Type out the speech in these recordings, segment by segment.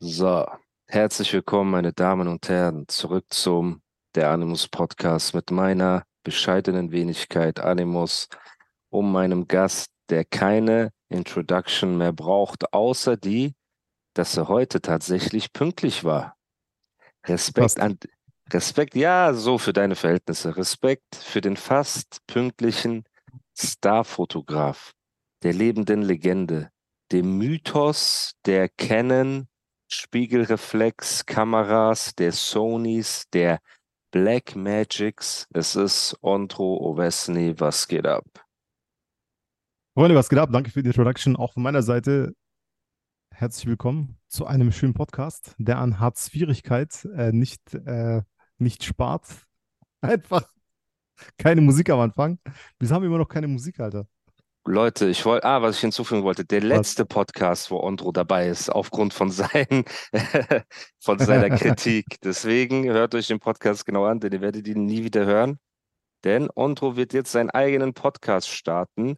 So, herzlich willkommen, meine Damen und Herren, zurück zum Der Animus Podcast mit meiner bescheidenen Wenigkeit Animus, um meinem Gast, der keine Introduction mehr braucht, außer die, dass er heute tatsächlich pünktlich war. Respekt Passt. an, Respekt, ja, so für deine Verhältnisse. Respekt für den fast pünktlichen Starfotograf, der lebenden Legende, dem Mythos der Canon Spiegelreflex-Kameras, der Sonys, der Black Magics. Es ist Ondro Ovesny, was geht ab? Freunde, was geht ab? Danke für die Introduction. Auch von meiner Seite herzlich willkommen zu einem schönen Podcast, der an Hartz-Schwierigkeit äh, nicht, äh, nicht spart. Einfach keine Musik am Anfang. Wir haben immer noch keine Musik, Alter. Leute, ich wollte, ah, was ich hinzufügen wollte, der letzte Podcast, wo Ondro dabei ist, aufgrund von seinen, von seiner Kritik. Deswegen hört euch den Podcast genau an, denn ihr werdet ihn nie wieder hören. Denn Ondro wird jetzt seinen eigenen Podcast starten,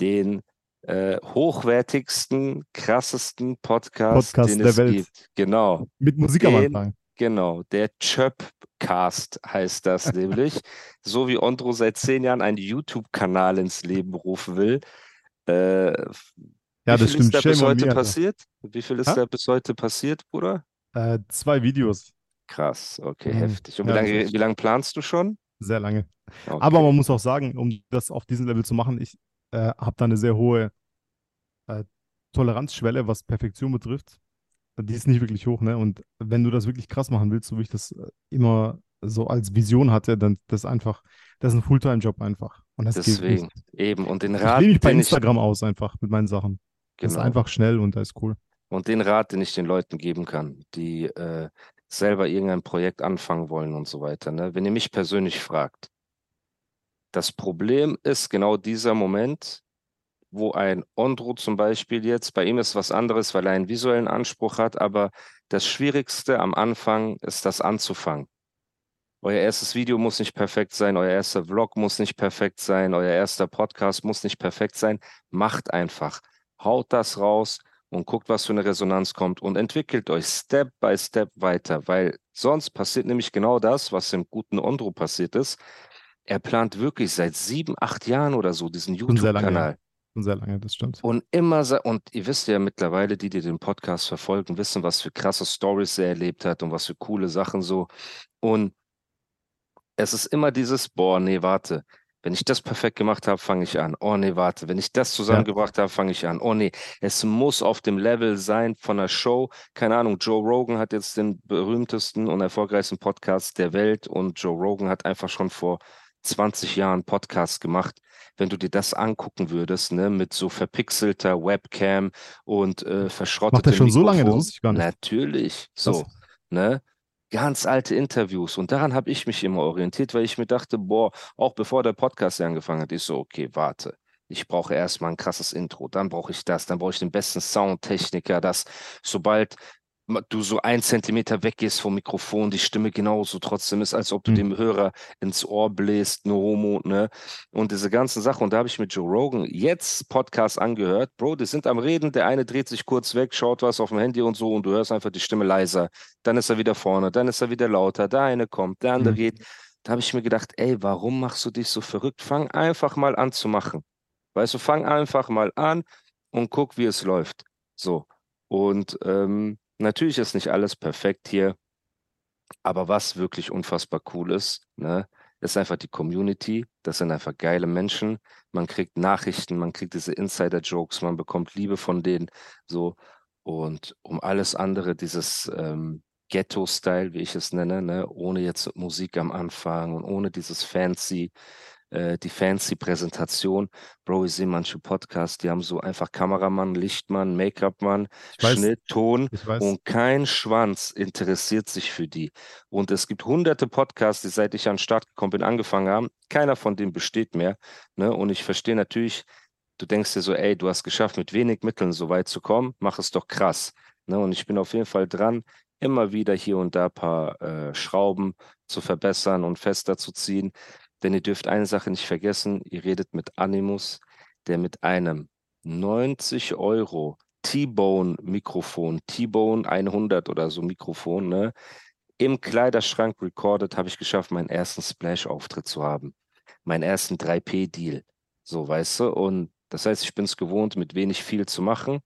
den äh, hochwertigsten, krassesten Podcast, Podcast den der es Welt. gibt. Genau. Mit Musik am Den- Anfang. Genau, der Chöpcast heißt das nämlich. So wie Ondro seit zehn Jahren einen YouTube-Kanal ins Leben rufen will. Äh, Ja, wie das viel stimmt. ist da bis Shame on heute Alter. passiert? Wie viel ist Hä? da bis heute passiert, Bruder? Äh, zwei Videos. Krass, okay, Mhm. heftig. Und wie Ja, lange, das ist- wie lange planst du schon? Sehr lange. Okay. Aber man muss auch sagen, um das auf diesem Level zu machen, ich äh, habe da eine sehr hohe äh, Toleranzschwelle, was Perfektion betrifft. Die ist nicht wirklich hoch, ne? Und wenn du das wirklich krass machen willst, so wie ich das äh, immer so als Vision hatte, dann das einfach, das ist ein Fulltime-Job einfach. Und das geht Deswegen, nicht. eben. Und den Ich Rat, lebe mich bei den ich, Instagram aus einfach mit meinen Sachen. Das ist genau. einfach schnell und da ist cool. Und den Rat, den ich den Leuten geben kann, die äh, selber irgendein Projekt anfangen wollen und so weiter. Ne? Wenn ihr mich persönlich fragt, das Problem ist genau dieser Moment, wo ein Ondro zum Beispiel jetzt, bei ihm ist was anderes, weil er einen visuellen Anspruch hat, aber das Schwierigste am Anfang ist das anzufangen. Euer erstes Video muss nicht perfekt sein, euer erster Vlog muss nicht perfekt sein, euer erster Podcast muss nicht perfekt sein. Macht einfach. Haut das raus und guckt, was für eine Resonanz kommt und entwickelt euch Step by Step weiter, weil sonst passiert nämlich genau das, was dem guten Ondro passiert ist. Er plant wirklich seit sieben, acht Jahren oder so diesen YouTube-Kanal. Schon sehr lange, das stimmt. Und immer, und ihr wisst ja mittlerweile, die, die den Podcast verfolgen, wissen, was für krasse Stories er erlebt hat und was für coole Sachen so. Und es ist immer dieses, boah, nee, warte. Wenn ich das perfekt gemacht habe, fange ich an. Oh nee, warte. Wenn ich das zusammengebracht habe, fange ich an. Oh nee, es muss auf dem Level sein von einer Show. Keine Ahnung, Joe Rogan hat jetzt den berühmtesten und erfolgreichsten Podcast der Welt und Joe Rogan hat einfach schon vor 20 Jahren Podcast gemacht. Wenn du dir das angucken würdest, ne, mit so verpixelter Webcam und äh, verschrottetem schon so lange? Das Mikrofon. wusste ich gar nicht. Natürlich, so, ne? Ganz alte Interviews. Und daran habe ich mich immer orientiert, weil ich mir dachte, boah, auch bevor der Podcast angefangen hat, ich so, okay, warte. Ich brauche erstmal ein krasses Intro, dann brauche ich das, dann brauche ich den besten Soundtechniker, dass sobald du so ein Zentimeter weggehst vom Mikrofon, die Stimme genauso trotzdem ist, als ob du Mhm. dem Hörer ins Ohr bläst, no homo, ne? Und diese ganzen Sachen. Und da habe ich mit Joe Rogan jetzt Podcast angehört. Bro, die sind am Reden, der eine dreht sich kurz weg, schaut was auf dem Handy und so und du hörst einfach die Stimme leiser. Dann ist er wieder vorne, dann ist er wieder lauter, der eine kommt, der andere Mhm. geht. Da habe ich mir gedacht, ey, warum machst du dich so verrückt? Fang einfach mal an zu machen. Weißt du, fang einfach mal an und guck, wie es läuft. So. Und ähm, natürlich ist nicht alles perfekt hier, aber was wirklich unfassbar cool ist, ne, ist einfach die Community. Das sind einfach geile Menschen. Man kriegt Nachrichten, man kriegt diese Insider-Jokes, man bekommt Liebe von denen. So. Und um alles andere, dieses ähm, Ghetto-Style, wie ich es nenne, ne, ohne jetzt Musik am Anfang und ohne dieses fancy, äh, die fancy Präsentation. Bro, ich sehe manche Podcasts, die haben so einfach Kameramann, Lichtmann, Make-up-Mann. Schnitt, Ton und kein Schwanz interessiert sich für die. Und es gibt hunderte Podcasts, die seit ich an den Start gekommen bin, angefangen haben. Keiner von denen besteht mehr. Ne? Und ich verstehe natürlich, du denkst dir so, ey, du hast geschafft, mit wenig Mitteln so weit zu kommen, mach es doch krass. Ne? Und ich bin auf jeden Fall dran, immer wieder hier und da ein paar äh, Schrauben zu verbessern und fester zu ziehen. Denn ihr dürft eine Sache nicht vergessen, ihr redet mit Animus, der mit einem 90 Euro T-Bone-Mikrofon, T-Bone 100 oder so Mikrofon, ne, im Kleiderschrank recorded, habe ich geschafft, meinen ersten Splash-Auftritt zu haben. Meinen ersten 3P-Deal. So, weißt du? Und das heißt, ich bin es gewohnt, mit wenig viel zu machen.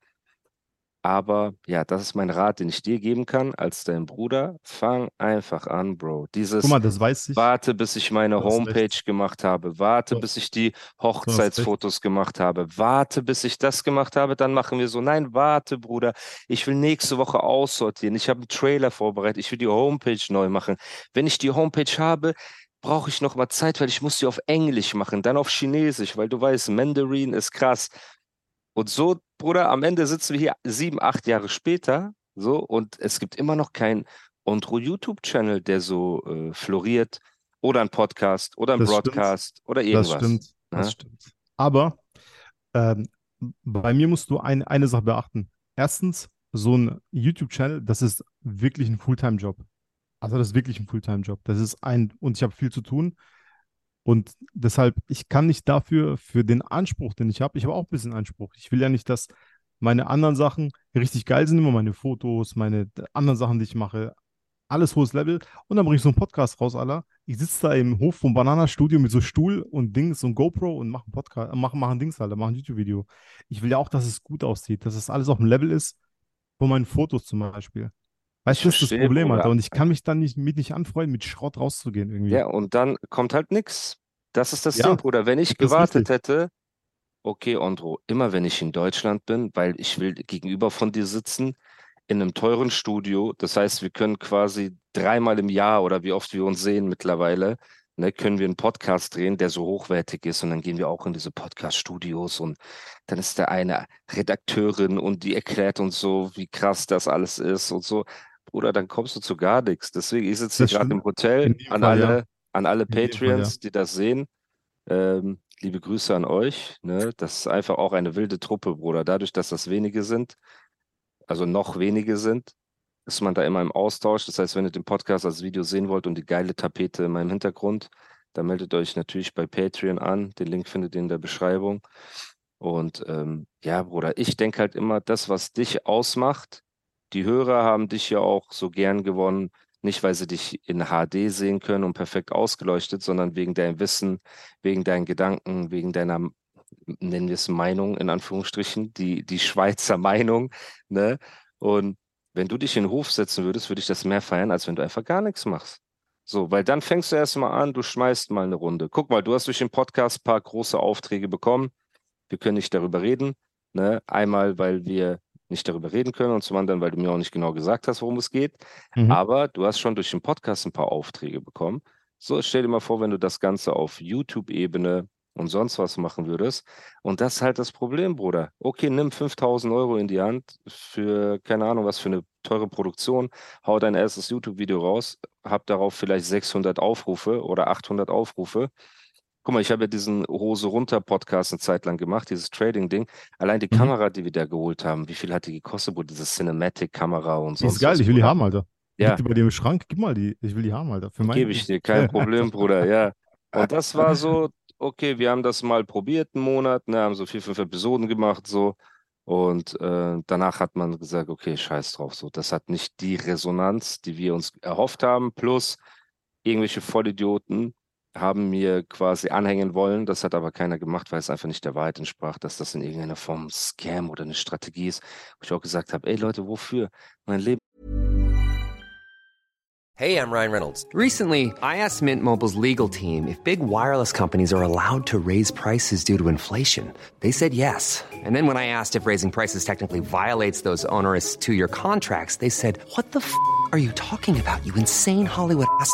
Aber ja, das ist mein Rat, den ich dir geben kann, als dein Bruder. Fang einfach an, Bro. Dieses Guck mal, das weiß ich. Warte, bis ich meine Homepage recht. gemacht habe. Warte, bis ich die. Hochzeitsfotos gemacht habe. Warte, bis ich das gemacht habe. Dann machen wir so. Nein, warte, Bruder. Ich will nächste Woche aussortieren. Ich habe einen Trailer vorbereitet. Ich will die Homepage neu machen. Wenn ich die Homepage habe, brauche ich noch mal Zeit, weil ich muss die auf Englisch machen, dann auf Chinesisch, weil du weißt, Mandarin ist krass. Und so, Bruder, am Ende sitzen wir hier sieben, acht Jahre später, so, und es gibt immer noch keinen Ondro YouTube-Channel, der so äh, floriert, oder ein Podcast, oder ein Das stimmt. Broadcast, oder Das irgendwas. stimmt. Das ne? stimmt. Aber ähm, bei mir musst du ein, eine Sache beachten. Erstens, so ein YouTube-Channel, das ist wirklich ein Fulltime-Job. Also das ist wirklich ein Fulltime-Job. Das ist ein, und ich habe viel zu tun. Und deshalb, ich kann nicht dafür, für den Anspruch, den ich habe, ich habe auch ein bisschen Anspruch. Ich will ja nicht, dass meine anderen Sachen richtig geil sind, immer meine Fotos, meine anderen Sachen, die ich mache, alles hohes Level. Und dann bringe ich so einen Podcast raus, Alter. Ich sitze da im Hof vom Banana-Studio mit so Stuhl und Dings und GoPro und mache einen Podcast, mache mach ein Dings, Alter, mache ein YouTube-Video. Ich will ja auch, dass es gut aussieht, dass es alles auf dem Level ist von meinen Fotos zum Beispiel. Weißt du, das ist das Problem. Alter. Und ich kann mich dann nicht mit nicht anfreunden, mit Schrott rauszugehen irgendwie. Ja, und dann kommt halt nix. Das ist das Ja, Ding, Bruder. Wenn ich gewartet hätte, okay, Ondro, immer wenn ich in Deutschland bin, weil ich will gegenüber von dir sitzen, in einem teuren Studio. Das heißt, wir können quasi dreimal im Jahr oder wie oft wir uns sehen mittlerweile, ne, können wir einen Podcast drehen, der so hochwertig ist. Und dann gehen wir auch in diese Podcast-Studios und dann ist der eine Redakteurin und die erklärt uns so, wie krass das alles ist und so. Bruder, dann kommst du zu gar nichts. Deswegen, ich sitze gerade im Hotel an Fall, ja. An alle In dem Fall, Patreons, die das sehen. Ähm, liebe Grüße an euch. Ne? Das ist einfach auch eine wilde Truppe, Bruder. Dadurch, dass das wenige sind, also noch wenige sind, ist man da immer im Austausch. Das heißt, wenn ihr den Podcast als Video sehen wollt und die geile Tapete in meinem Hintergrund, dann meldet euch natürlich bei Patreon an. Den Link findet ihr in der Beschreibung. Und ähm, ja, Bruder, ich denke halt immer, das, was dich ausmacht, die Hörer haben dich ja auch so gern gewonnen, nicht weil sie dich in HD sehen können und perfekt ausgeleuchtet, sondern wegen deinem Wissen, wegen deinen Gedanken, wegen deiner, nennen wir es Meinung, in Anführungsstrichen, die, die Schweizer Meinung, ne? Und wenn du dich in den Hof setzen würdest, würde ich das mehr feiern, als wenn du einfach gar nichts machst. So, weil dann fängst du erstmal an, du schmeißt mal eine Runde. Guck mal, du hast durch den Podcast ein paar große Aufträge bekommen. Wir können nicht darüber reden. Ne? Einmal, weil wir nicht darüber reden können und zum anderen, weil du mir auch nicht genau gesagt hast, worum es geht. Mhm. Aber du hast schon durch den Podcast ein paar Aufträge bekommen. So, stell dir mal vor, wenn du das Ganze auf YouTube-Ebene und sonst was machen würdest. Und das ist halt das Problem, Bruder. Okay, nimm 5000 Euro in die Hand für, keine Ahnung, was für eine teure Produktion. Hau dein erstes YouTube-Video raus, hab darauf vielleicht 600 Aufrufe oder 800 Aufrufe. Guck mal, ich habe ja diesen Hose runter Podcast eine Zeit lang gemacht, dieses Trading-Ding. Allein die Mhm. Kamera, die wir da geholt haben, wie viel hat die gekostet, Bruder? Diese Cinematic-Kamera und Die ist geil, ich will die haben, Alter. Ja. Liegt bei dir im Schrank? Gib mal die. Ich will die haben, Alter. Für Gebe ich dir, kein Problem, Bruder, ja. Und das war so, okay, wir haben das mal probiert, einen Monat, ne, haben so vier, fünf Episoden gemacht, so. Und äh, danach hat man gesagt, okay, scheiß drauf, so. Das hat nicht die Resonanz, die wir uns erhofft haben, plus irgendwelche Vollidioten haben mir quasi anhängen wollen. Das hat aber keiner gemacht, weil es einfach nicht der Wahrheit entsprach, dass das in irgendeiner Form Scam oder eine Strategie ist. Wo ich auch gesagt habe, ey Leute, wofür? Mein Leben Hey, I'm Ryan Reynolds. Recently, I asked Mint Mobile's legal team if big wireless companies are allowed to raise prices due to inflation. They said yes. And then when I asked if raising prices technically violates those onerous two year contracts, they said, What the f are you talking about, you insane Hollywood ass?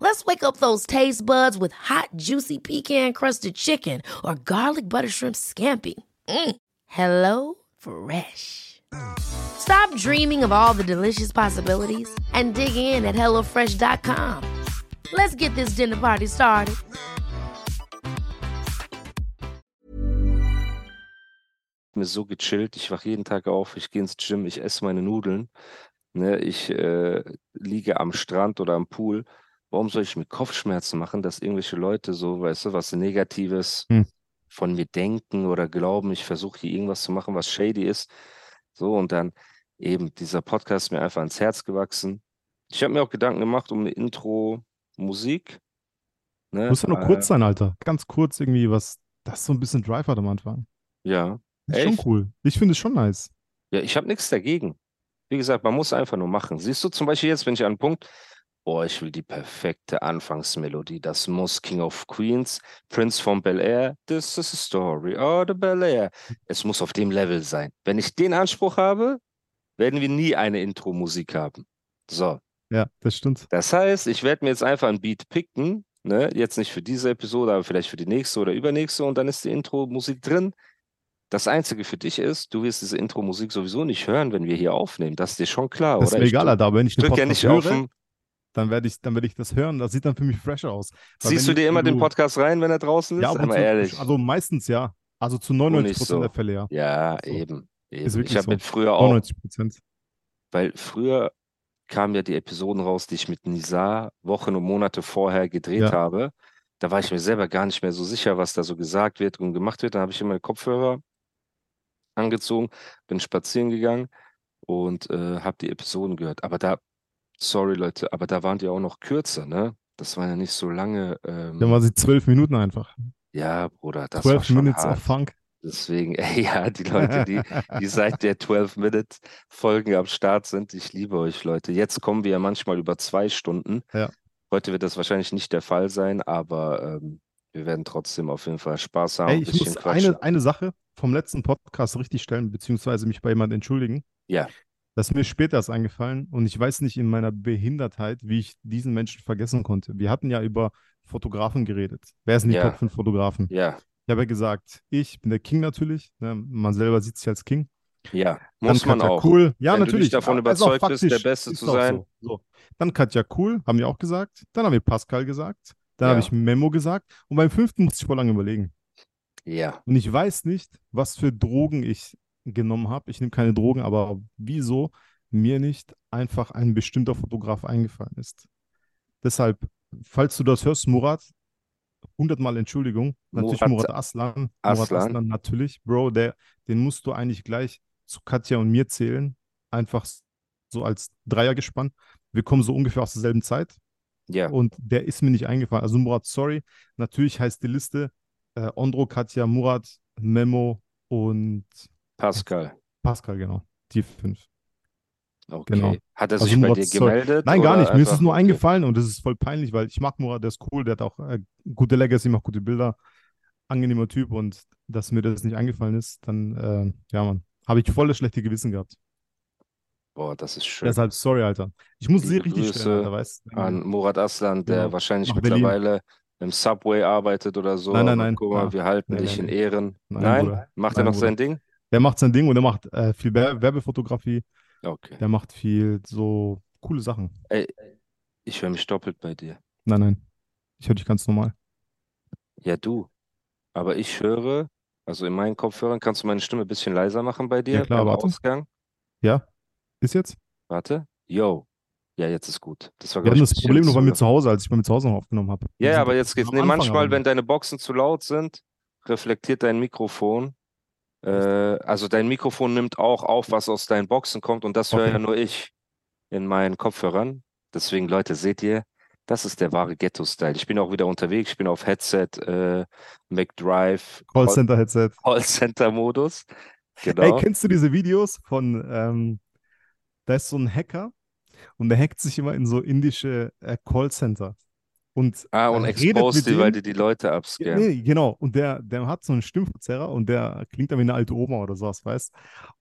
Let's wake up those taste buds with hot, juicy pecan-crusted chicken or garlic butter shrimp scampi. Mm. Hello Fresh. Stop dreaming of all the delicious possibilities and dig in at HelloFresh.com. Let's get this dinner party started. mir so gechillt. Ich wache jeden Tag auf, ich gehe ins Gym, ich esse meine Nudeln. Ne, ich äh, liege am Strand oder am Pool. Warum soll ich mir Kopfschmerzen machen, dass irgendwelche Leute so, weißt du, was Negatives Hm. von mir denken oder glauben, ich versuche hier irgendwas zu machen, was shady ist. So, und dann eben dieser Podcast ist mir einfach ans Herz gewachsen. Ich habe mir auch Gedanken gemacht um eine Intro-Musik. Ne? Muss ja nur äh, kurz sein, Alter. Ganz kurz irgendwie, was das so ein bisschen Drive hat am Anfang. Ja. Ist schon cool. Ich finde es schon nice. Ja, ich habe nichts dagegen. Wie gesagt, man muss einfach nur machen. Siehst du zum Beispiel jetzt, wenn ich an einen Punkt, boah, ich will die perfekte Anfangsmelodie. Das muss King of Queens, Prince von Bel Air, this is a story, oh, the Bel Air. Es muss auf dem Level sein. Wenn ich den Anspruch habe, werden wir nie eine Intro-Musik haben. So, Ja, das stimmt. das heißt, ich werde mir jetzt einfach ein Beat picken, ne? Jetzt nicht für diese Episode, aber vielleicht für die nächste oder übernächste und dann ist die Intro-Musik drin. Das Einzige für dich ist, du wirst diese Intro-Musik sowieso nicht hören, wenn wir hier aufnehmen. Das ist dir schon klar, Das ist oder? mir Ich egal, drück-. Aber wenn ich drücke ja nicht auf höre, den. Dann werde ich, dann werde ich das hören. Das sieht dann für mich fresher aus. Weil Siehst du dir ich- immer wenn den du- Podcast rein, wenn er draußen ist? Ja, ab Sei und mal zu. ehrlich. Also meistens ja. Also zu nicht 99 Prozent so. der Fälle ja. Ja, So. eben. eben. Ich habe so. mit früher auch 99 Prozent. Weil früher kamen ja die Episoden raus, die ich mit Nizar Wochen und Monate vorher gedreht Ja. habe. Da war ich mir selber gar nicht mehr so sicher, was da so gesagt wird und gemacht wird. Da habe ich immer Kopfhörer angezogen, bin spazieren gegangen und äh, habe die Episoden gehört. Aber da, sorry Leute, aber da waren die auch noch kürzer, ne? Das waren ja nicht so lange. Ähm, Dann war sie zwölf Minuten einfach. ja, Bruder, das war 12 schon Minutes hart. of Funk. Deswegen, ey, ja, die Leute, die, die seit der 12-Minute-Folgen am Start sind, ich liebe euch, Leute. Jetzt kommen wir ja manchmal über zwei Stunden. Ja. Heute wird das wahrscheinlich nicht der Fall sein, aber ähm, wir werden trotzdem auf jeden Fall Spaß haben, Ey, ich muss quatschen. eine, eine Sache vom letzten Podcast richtigstellen, beziehungsweise mich bei jemandem entschuldigen. Ja. Das ist mir später erst eingefallen und ich weiß nicht in meiner Behindertheit, wie ich diesen Menschen vergessen konnte. Wir hatten ja über Fotografen geredet. Wer sind die Ja. Top 5 Fotografen? Ja, Ich habe ja gesagt, ich bin der King natürlich. Ne? Man selber sieht sich als King. ja, Dann muss man Katja auch. Cool. Ja, Wenn du natürlich. nicht davon Ja, ist auch überzeugt bist, der faktisch- Beste ist zu sein. So. So. Dann Katja Cool, haben wir auch gesagt. Dann haben wir Pascal gesagt. Dann Ja. habe ich Memo gesagt. Und beim fünften musste ich voll lange überlegen. Ja, Und ich weiß nicht, was für Drogen ich genommen habe. Ich nehme keine Drogen, aber wieso mir nicht einfach ein bestimmter Fotograf eingefallen ist. Deshalb, falls du das hörst, Murat, hundertmal Entschuldigung. Natürlich Murat Murat Aslan. Murat Aslan. Aslan, natürlich. Bro, der, den musst du eigentlich gleich zu Katja und mir zählen. Einfach so als Dreiergespann. Wir kommen so ungefähr aus derselben Zeit ja, und der ist mir nicht eingefallen. Also Murat, sorry. Natürlich heißt die Liste äh, Ondro, Katja, Murat, Memo und Pascal. Pascal, genau. Die fünf. Okay. Genau. Hat er Also sich bei Murat, dir gemeldet? Nein, gar nicht. Mir ist es nur okay. eingefallen und das ist voll peinlich, weil ich mag Murat, der ist cool, der hat auch äh, gute Legacy, macht gute Bilder, angenehmer Typ und dass mir das nicht eingefallen ist, dann, äh, ja, Mann, habe ich voll das schlechte Gewissen gehabt. Boah, das ist schön. Deshalb, sorry, Alter. Ich muss sie richtig Grüße stellen, Alter, weißt an Murat Aslan, der Genau. wahrscheinlich mittlerweile im Subway arbeitet oder so. Nein, nein, nein. Guck mal, Ah. wir halten Nein, dich nein, in. Ehren. Nein, Nein? Macht er noch sein. Ding? Der macht sein Ding und der macht äh, viel Wer Werbefotografie, Okay. der macht viel so coole Sachen. Ey, ich höre mich doppelt bei dir. Nein, nein. Ich höre dich ganz normal. Ja, du. Aber ich höre, also in meinen Kopfhörern, kannst du meine Stimme ein bisschen leiser machen bei dir Ja, klar, warte. Ausgang? Ja? Ist jetzt? Warte. Yo. Ja, jetzt ist gut. Das war, Wir hatten das Problem nur bei mir zu- Hause, als ich bei mir zu Hause noch aufgenommen habe. Ja, aber jetzt geht's. Nee, manchmal, aber wenn deine Boxen zu laut sind, reflektiert dein Mikrofon. Äh, also dein Mikrofon nimmt auch auf, was aus deinen Boxen kommt und das höre Okay. ja nur ich in meinen Kopfhörern. Deswegen, Leute, seht ihr, Das ist der wahre Ghetto-Style. Ich bin auch wieder unterwegs. Ich bin auf Headset, äh, McDrive, Callcenter-Headset. Callcenter-Modus. Genau. Ey, kennst du diese Videos von, ähm, da ist so ein Hacker und der hackt sich immer in so indische äh, Callcenter. Und ah, und redet expose die, weil die die Leute abscannen. nee, genau. Und der, der hat so einen Stimmverzerrer und der klingt dann wie eine alte Oma oder sowas, weißt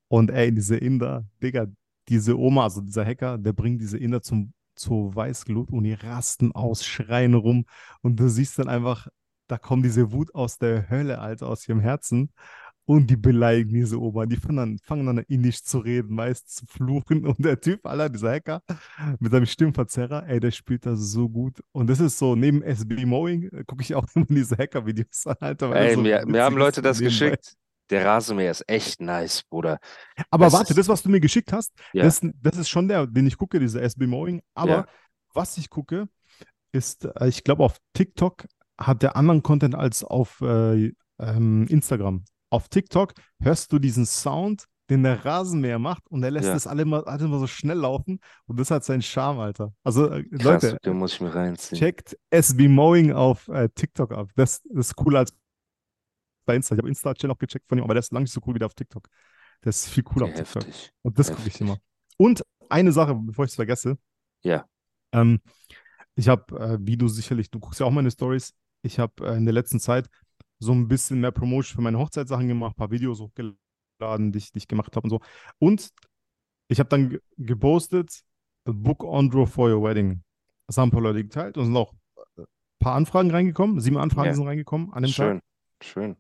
Und ey, diese Inder, Digga, diese Oma, also dieser Hacker, der bringt diese Inder zum, zur Weißglut und die rasten aus, schreien rum. Und du siehst dann einfach, da kommt diese Wut aus der Hölle, Alter, aus ihrem Herzen. Und die beleidigen diese Oma. Die fangen dann, fangen dann indisch zu reden, meist zu fluchen. Und der Typ, Alter, dieser Hacker mit seinem Stimmverzerrer, ey, der spielt das so gut. Und das ist so, neben SB Mowing äh, gucke ich auch immer diese Hacker-Videos an, Alter. Ey, so mir, mir haben Leute das nebenbei. geschickt. Der Rasenmäher ist echt nice, Bruder. Aber Das warte, das, was du mir geschickt hast, Ja. das, das ist schon der, den ich gucke, dieser SB Mowing. Aber Ja. was ich gucke, ist, äh, ich glaube, auf TikTok hat der anderen Content als auf äh, ähm, Instagram. Auf TikTok hörst du diesen Sound, den der Rasenmäher macht und er lässt Ja. das alle immer, alle immer so schnell laufen und das hat seinen Charme, Alter. Also, äh, Krass, Leute, den muss ich mir reinziehen. checkt SB Mowing auf äh, TikTok ab. Das, das ist cooler als bei Insta. Ich habe Insta-Channel auch gecheckt von ihm, aber der ist lange nicht so cool wie der auf TikTok. Der ist viel cooler Okay, auf TikTok. heftig. Und das gucke ich Heftig. immer. Und eine Sache, bevor ich es vergesse. Ja. Ähm, ich habe, äh, wie du sicherlich, du guckst ja auch meine Stories. Ich habe äh, in der letzten Zeit so ein bisschen mehr Promotion für meine Hochzeitssachen gemacht, ein paar Videos hochgeladen, die ich, die ich gemacht habe und so. Und ich habe dann ge gepostet, Book Andro for your wedding. Das haben ein paar Leute geteilt und sind auch ein paar Anfragen reingekommen. Sieben Anfragen Ja. sind reingekommen an dem Tag. Schön, schön.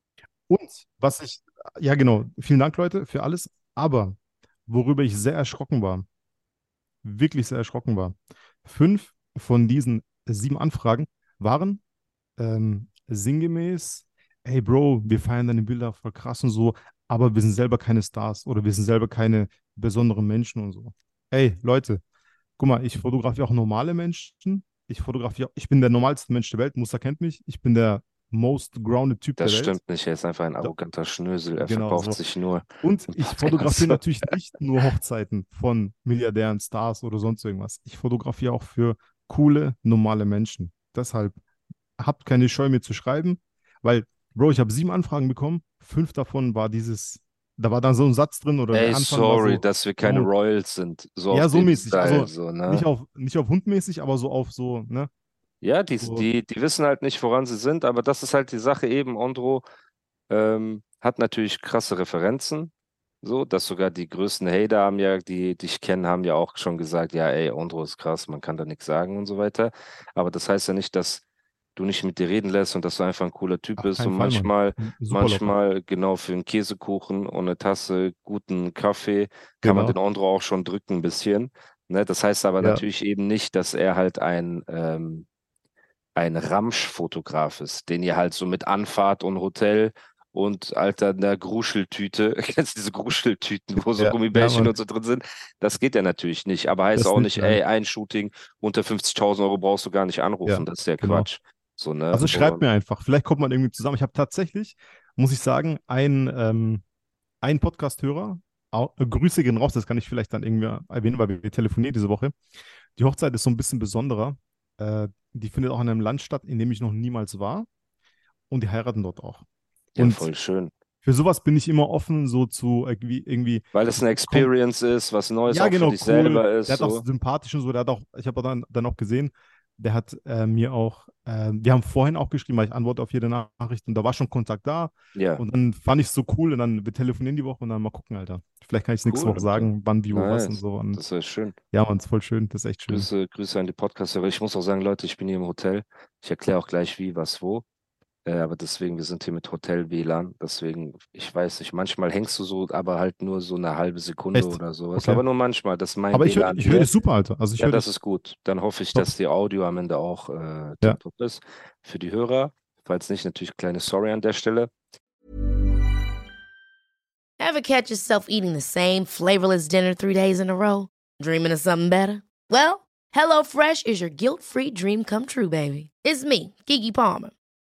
Und was ich, ja genau, vielen Dank Leute für alles, aber worüber ich sehr erschrocken war, wirklich sehr erschrocken war, fünf von diesen sieben Anfragen waren ähm, sinngemäß, hey Bro, wir feiern deine Bilder voll krass und so, aber wir sind selber keine Stars oder wir sind selber keine besonderen Menschen und so. Ey Leute, guck mal, ich fotografiere auch normale Menschen, ich fotografiere, ich bin der normalste Mensch der Welt, Musa kennt mich, ich bin der most grounded Typ Das der Welt. stimmt nicht. Er ist einfach ein arroganter Schnösel. Er Genau, verkauft so. sich nur. Und ich fotografiere natürlich nicht nur Hochzeiten von Milliardären, Stars oder sonst irgendwas. Ich fotografiere auch für coole, normale Menschen. Deshalb habt keine Scheu, mir zu schreiben, weil, Bro, ich habe sieben Anfragen bekommen. Fünf davon war dieses, da war dann so ein Satz drin oder Ey, sorry, so, dass wir keine oh. Royals sind. So Ja, so mäßig. Style, Also, so, ne? nicht auf, nicht auf hundmäßig, aber so auf so, ne? Ja, die, So. die, die wissen halt nicht, woran sie sind, aber das ist halt die Sache eben. Ondro ähm, hat natürlich krasse Referenzen, so, dass sogar die größten Hater haben ja, die dich kennen, haben ja auch schon gesagt, ja, ey, Ondro ist krass, man kann da nichts sagen und so weiter. Aber das heißt ja nicht, dass du nicht mit dir reden lässt und dass du einfach ein cooler Typ Auf bist und Fall, manchmal, locker. manchmal genau für einen Käsekuchen und eine Tasse guten Kaffee kann man Genau. den Ondro auch schon drücken ein bisschen. Ne? Das heißt aber Ja. natürlich eben nicht, dass er halt ein ähm, ein Ramsch-Fotograf ist, den ihr halt so mit Anfahrt und Hotel und alter einer Gruscheltüte, kennst du diese Gruscheltüten, wo so Ja, ja, Gummibärchen Mann. und so drin sind? Das geht ja natürlich nicht. Aber heißt auch nicht, nicht, ey, ein Shooting unter 50.000 Euro brauchst du gar nicht anrufen. Ja, das ist ja genau. Quatsch. So, ne? Also schreibt mir einfach. Vielleicht kommt man irgendwie zusammen. Ich habe tatsächlich, muss ich sagen, einen, ähm, einen Podcast-Hörer. Äh, Grüße gehen raus, das kann ich vielleicht dann irgendwie erwähnen, weil wir telefonieren diese Woche. Die Hochzeit ist so ein bisschen besonderer. Äh, die findet auch in einem Land statt, in dem ich noch niemals war. Und die heiraten dort auch. Ja, Und voll schön. für sowas bin ich immer offen, so zu irgendwie, irgendwie Weil es eine Experience ist, was Neues ja, auch genau, für dich cool. selber ist. Der hat So. auch sympathisch und so. Der hat auch, ich habe dann, dann auch gesehen, der hat äh, mir auch, äh, wir haben vorhin auch geschrieben, weil ich antworte auf jede Nachricht und da war schon Kontakt da. Ja, Und dann fand ich es so cool und dann wir telefonieren die Woche und dann mal gucken, Alter. Vielleicht kann ich nächste Cool, Woche sagen, wann, wie, wo, was und Nice. so. Und das ist schön. ja, man, ist voll schön. Das ist echt schön. Grüße, Grüße an die Podcast-Hörer. Ich muss auch sagen, Leute, ich bin hier im Hotel. Ich erkläre auch gleich wie, was, wo. Äh, aber deswegen, wir sind hier mit Hotel-WLAN. Deswegen, ich weiß nicht, manchmal hängst du so, aber halt nur so eine halbe Sekunde Echt? oder sowas. Okay. Aber nur manchmal. Das ist mein Aber ich höre hör dich super, Alter. Also ich Ja, höre das ist gut. Dann hoffe ich, dass die Audio am Ende auch äh, Ja. top ist. Für die Hörer, falls nicht, natürlich kleine Sorry an der Stelle. Ever catch yourself eating the same flavorless dinner three days in a row? Dreaming of something better? Well, HelloFresh is your guilt free dream come true, baby. It's me, Kiki Palmer.